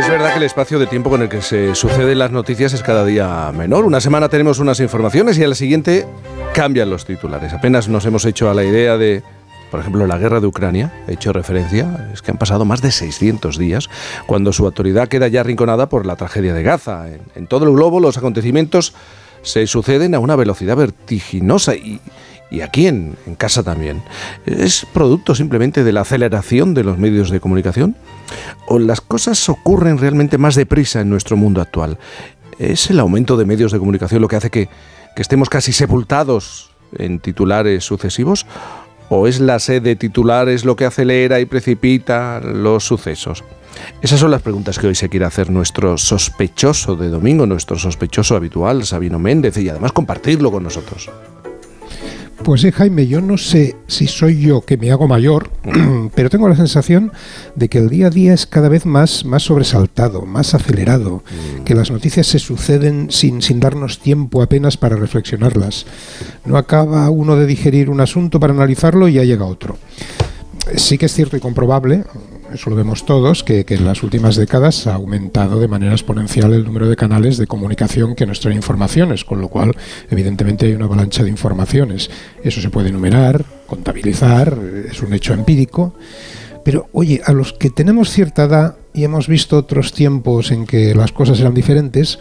Es verdad que el espacio de tiempo con el que se suceden las noticias es cada día menor. Una semana tenemos unas informaciones y a la siguiente cambian los titulares. Apenas nos hemos hecho a la idea de, por ejemplo, la guerra de Ucrania, he hecho referencia, es que han pasado más de 600 días cuando su autoridad queda ya arrinconada por la tragedia de Gaza. En, en todo el globo los acontecimientos se suceden a una velocidad vertiginosa y, y aquí en, en, casa también. ¿Es producto simplemente de la aceleración de los medios de comunicación? ¿O las cosas ocurren realmente más deprisa en nuestro mundo actual? ¿Es el aumento de medios de comunicación lo que hace que, que estemos casi sepultados en titulares sucesivos? ¿O es la sed de titulares lo que acelera y precipita los sucesos? Esas son las preguntas que hoy se quiere hacer nuestro sospechoso de domingo, nuestro sospechoso habitual, Sabino Méndez, y además compartirlo con nosotros. Pues sí, Jaime, yo no sé si soy yo que me hago mayor, pero tengo la sensación de que el día a día es cada vez más, más sobresaltado, más acelerado, que las noticias se suceden sin, sin darnos tiempo apenas para reflexionarlas. No acaba uno de digerir un asunto para analizarlo y ya llega otro. Sí que es cierto y comprobable, eso lo vemos todos, que, que, en las últimas décadas ha aumentado de manera exponencial el número de canales de comunicación que nos traen informaciones, con lo cual evidentemente hay una avalancha de informaciones. Eso se puede enumerar, contabilizar, es un hecho empírico. Pero oye, a los que tenemos cierta edad y hemos visto otros tiempos en que las cosas eran diferentes,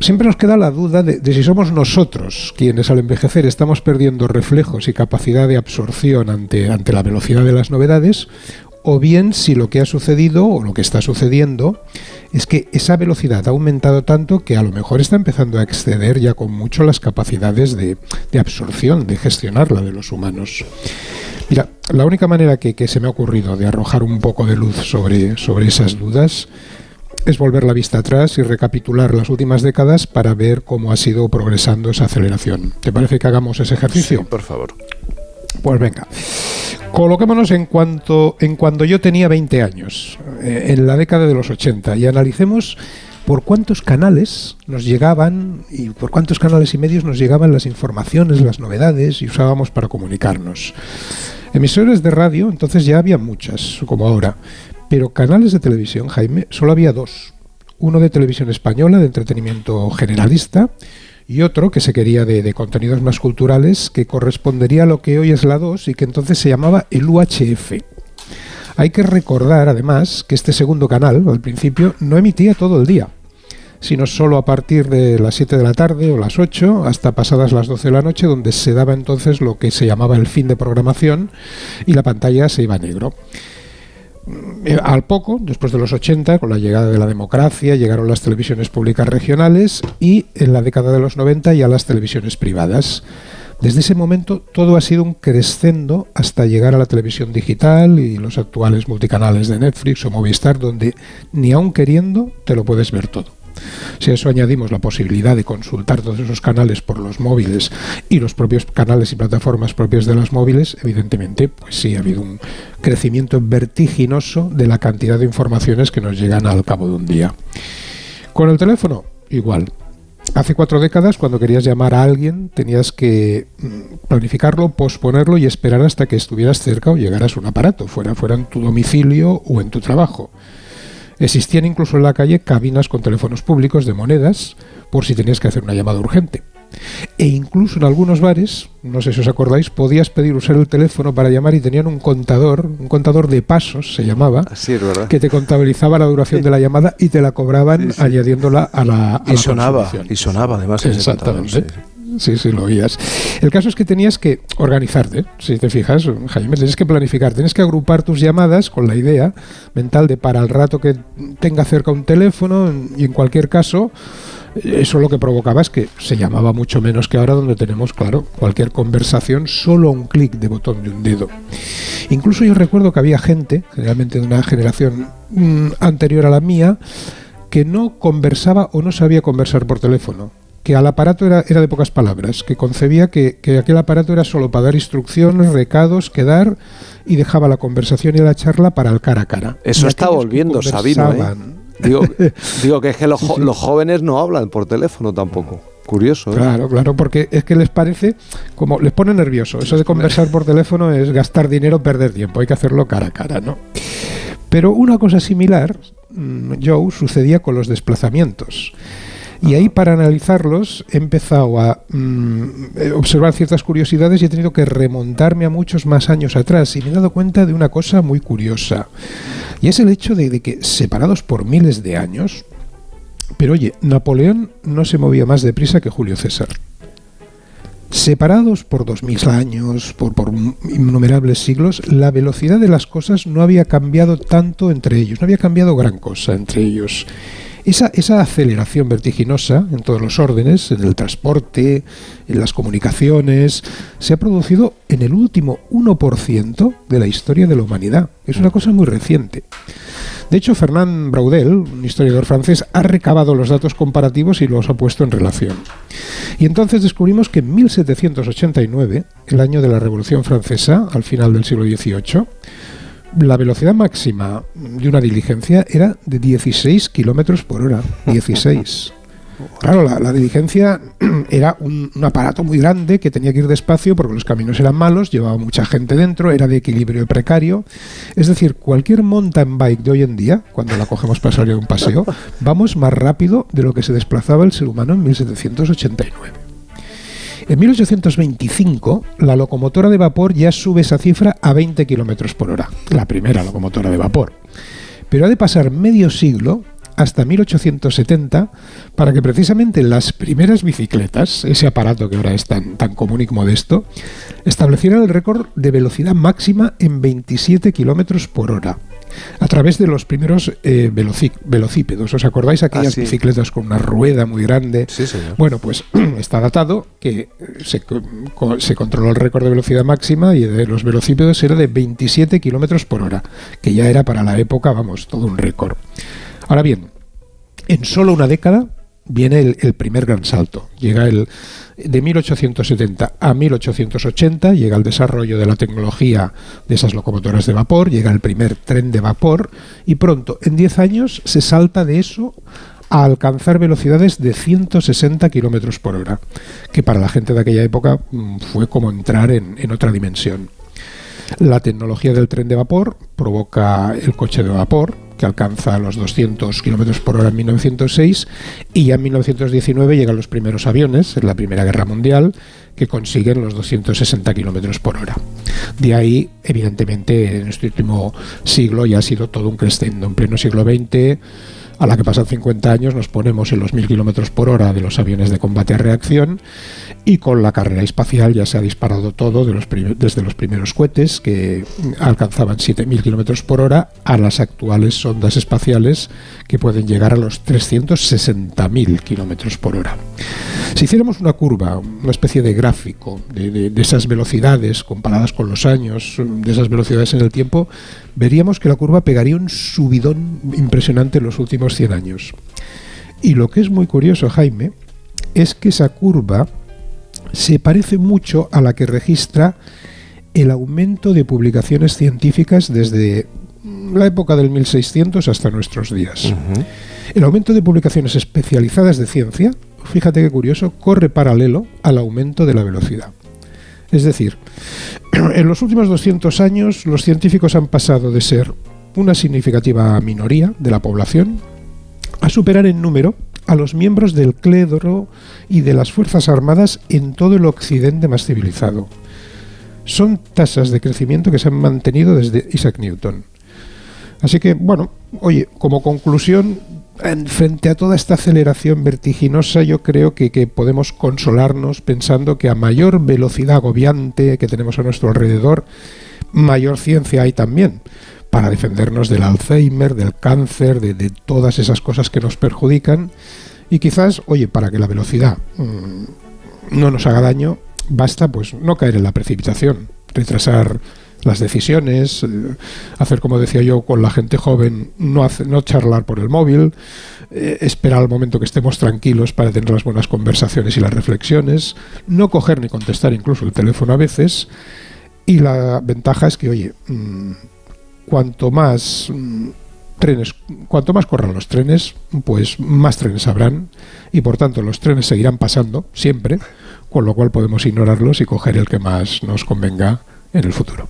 siempre nos queda la duda de, de, si somos nosotros quienes al envejecer estamos perdiendo reflejos y capacidad de absorción ante, ante la velocidad de las novedades o bien si lo que ha sucedido o lo que está sucediendo es que esa velocidad ha aumentado tanto que a lo mejor está empezando a exceder ya con mucho las capacidades de, de absorción, de gestionarla de los humanos. Mira, la única manera que, que, se me ha ocurrido de arrojar un poco de luz sobre, sobre esas dudas es volver la vista atrás y recapitular las últimas décadas para ver cómo ha sido progresando esa aceleración. ¿Te parece que hagamos ese ejercicio? Sí, por favor. Pues venga. Coloquémonos en cuanto en cuando yo tenía 20 años, eh, en la década de los 80, y analicemos por cuántos canales nos llegaban y por cuántos canales y medios nos llegaban las informaciones, las novedades y usábamos para comunicarnos. Emisoras de radio, entonces ya había muchas, como ahora, pero canales de televisión, Jaime, solo había dos. Uno de televisión española, de entretenimiento generalista, y otro que se quería de, contenidos más culturales que correspondería a lo que hoy es la 2 y que entonces se llamaba el UHF. Hay que recordar además que este segundo canal al principio no emitía todo el día, sino solo a partir de las 7 de la tarde o las 8 hasta pasadas las 12 de la noche donde se daba entonces lo que se llamaba el fin de programación y la pantalla se iba a negro. Al poco, después de los 80, con la llegada de la democracia, llegaron las televisiones públicas regionales y en la década de los 90 ya las televisiones privadas. Desde ese momento todo ha sido un crescendo hasta llegar a la televisión digital y los actuales multicanales de Netflix o Movistar, donde ni aun queriendo te lo puedes ver todo. Si a eso añadimos la posibilidad de consultar todos esos canales por los móviles y los propios canales y plataformas propias de los móviles, evidentemente, pues sí ha habido un crecimiento vertiginoso de la cantidad de informaciones que nos llegan al cabo de un día. Con el teléfono, igual. Hace cuatro décadas, cuando querías llamar a alguien, tenías que planificarlo, posponerlo y esperar hasta que estuvieras cerca o llegaras a un aparato, fuera, fuera en tu domicilio o en tu trabajo. Existían incluso en la calle cabinas con teléfonos públicos de monedas por si tenías que hacer una llamada urgente. E incluso en algunos bares, no sé si os acordáis, podías pedir usar el teléfono para llamar y tenían un contador, un contador de pasos se llamaba, que te contabilizaba la duración de la llamada y te la cobraban sí, sí. añadiéndola a la a y la sonaba y sonaba además exactamente sí, sí, lo oías. El caso es que tenías que organizarte, si te fijas, Jaime, tienes que planificar, tienes que agrupar tus llamadas con la idea mental de para el rato que tenga cerca un teléfono y en cualquier caso eso lo que provocaba es que se llamaba mucho menos que ahora donde tenemos, claro, cualquier conversación solo un clic de botón de un dedo. Incluso yo recuerdo que había gente, generalmente de una generación mmm, anterior a la mía, que no conversaba o no sabía conversar por teléfono que al aparato era, era de pocas palabras, que concebía que, que, aquel aparato era solo para dar instrucciones, recados, quedar y dejaba la conversación y la charla para el cara a cara. Eso está volviendo, Sabino. ¿eh? Digo, digo, que es que los, sí, sí. los, jóvenes no hablan por teléfono tampoco. Curioso. ¿eh? Claro, claro, porque es que les parece como les pone nervioso. Eso de conversar por teléfono es gastar dinero, perder tiempo. Hay que hacerlo cara a cara, ¿no? Pero una cosa similar mm, Joe, sucedía con los desplazamientos. Y ahí para analizarlos he empezado a mm, eh, observar ciertas curiosidades y he tenido que remontarme a muchos más años atrás y me he dado cuenta de una cosa muy curiosa. Y es el hecho de, que separados por miles de años, pero oye, Napoleón no se movía más deprisa que Julio César. Separados por dos mil años, por, por, innumerables siglos, la velocidad de las cosas no había cambiado tanto entre ellos, no había cambiado gran cosa entre ellos. Esa, esa aceleración vertiginosa en todos los órdenes, en el transporte, en las comunicaciones, se ha producido en el último 1% de la historia de la humanidad. Es una cosa muy reciente. De hecho, Fernand Braudel, un historiador francés, ha recabado los datos comparativos y los ha puesto en relación. Y entonces descubrimos que en 1789, el año de la Revolución Francesa, al final del siglo XVIII, la velocidad máxima de una diligencia era de 16 kilómetros por hora. 16. Claro, la, diligencia era un, aparato muy grande que tenía que ir despacio porque los caminos eran malos, llevaba mucha gente dentro, era de equilibrio precario. Es decir, cualquier mountain bike de hoy en día, cuando la cogemos para salir a un paseo, vamos más rápido de lo que se desplazaba el ser humano en 1789. En 1825, la locomotora de vapor ya sube esa cifra a 20 km por hora, la primera locomotora de vapor. Pero ha de pasar medio siglo hasta 1870 para que precisamente las primeras bicicletas, ese aparato que ahora es tan, tan común y modesto, establecieran el récord de velocidad máxima en 27 km por hora a través de los primeros eh, velocípedos. ¿Os acordáis aquellas ah, bicicletas con una rueda muy grande? Sí, señor. Bueno, pues está datado que se, se controló el récord de velocidad máxima y de los velocípedos era de 27 kilómetros por hora, que ya era para la época, vamos, todo un récord. Ahora bien, en solo una década viene el, primer gran salto. Llega el de 1870 a 1880, llega el desarrollo de la tecnología de esas locomotoras de vapor, llega el primer tren de vapor y pronto, en 10 años, se salta de eso a alcanzar velocidades de 160 kilómetros por hora, que para la gente de aquella época mm, fue como entrar en otra dimensión. La tecnología del tren de vapor provoca el coche de vapor, que alcanza los 200 kilómetros por hora en 1906, y ya en 1919 llegan los primeros aviones, en la Primera Guerra Mundial, que consiguen los 260 kilómetros por hora. De ahí, evidentemente, en este último siglo ya ha sido todo un crescendo. En pleno siglo XX a la que pasan 50 años nos ponemos en los 1000 kilómetros por hora de los aviones de combate a reacción y con la carrera espacial ya se ha disparado todo desde los primeros cohetes que alcanzaban 7000 kilómetros por hora a las actuales sondas espaciales que pueden llegar a los 360.000 kilómetros por hora. Si hiciéramos una curva, una especie de gráfico de, de esas velocidades comparadas con los años, de esas velocidades en el tiempo, veríamos que la curva pegaría un subidón impresionante en los últimos 100 años. Y lo que es muy curioso, Jaime, es que esa curva se parece mucho a la que registra el aumento de publicaciones científicas desde la época del 1600 hasta nuestros días. El aumento de publicaciones especializadas de ciencia, fíjate qué curioso, corre paralelo al aumento de la velocidad. Es decir, en los últimos 200 años los científicos han pasado de ser una significativa minoría de la población a superar en número a los miembros del clero y de las Fuerzas Armadas en todo el occidente más civilizado. Son tasas de crecimiento que se han mantenido desde Isaac Newton. Así que, bueno, oye, como conclusión, frente a toda esta aceleración vertiginosa, yo creo que, que, podemos consolarnos pensando que a mayor velocidad agobiante que tenemos a nuestro alrededor, mayor ciencia hay también para defendernos del Alzheimer, del cáncer, de, todas esas cosas que nos perjudican. Y quizás, oye, para que la velocidad mmm, no nos haga daño, basta pues no caer en la precipitación, retrasar las decisiones, eh, hacer como decía yo con la gente joven, no, hace, no charlar por el móvil, eh, esperar al momento que estemos tranquilos para tener las buenas conversaciones y las reflexiones, no coger ni contestar incluso el teléfono a veces. Y la ventaja es que, oye, mmm, cuanto más mmm, trenes, cuanto más corran los trenes, pues más trenes habrán y por tanto los trenes seguirán pasando siempre, con lo cual podemos ignorarlos y coger el que más nos convenga en el futuro.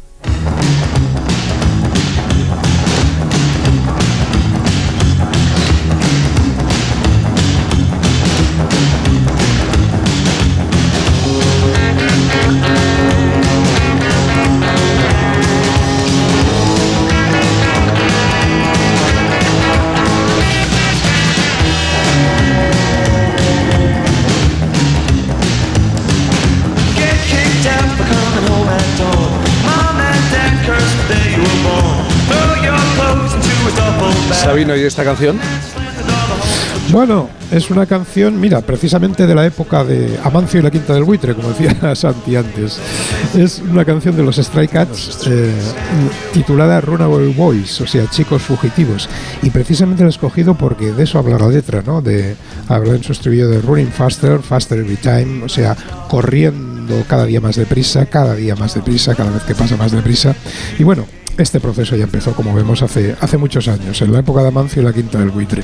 Sabino, ¿y esta canción? Bueno, es una canción, mira, precisamente de la época de Amancio y la Quinta del Buitre, como decía Santi antes. Es una canción de los Stray Cats eh, titulada Runaway Boys, o sea, chicos fugitivos. Y precisamente la he escogido porque de eso habla la letra, ¿no? De, habla en su estribillo de running faster, faster every time, o sea, corriendo cada día más deprisa, cada día más deprisa, cada vez que pasa más deprisa. Y bueno, este proceso ya empezó, como vemos, hace, hace muchos años, en la época de Amancio y la Quinta del Buitre.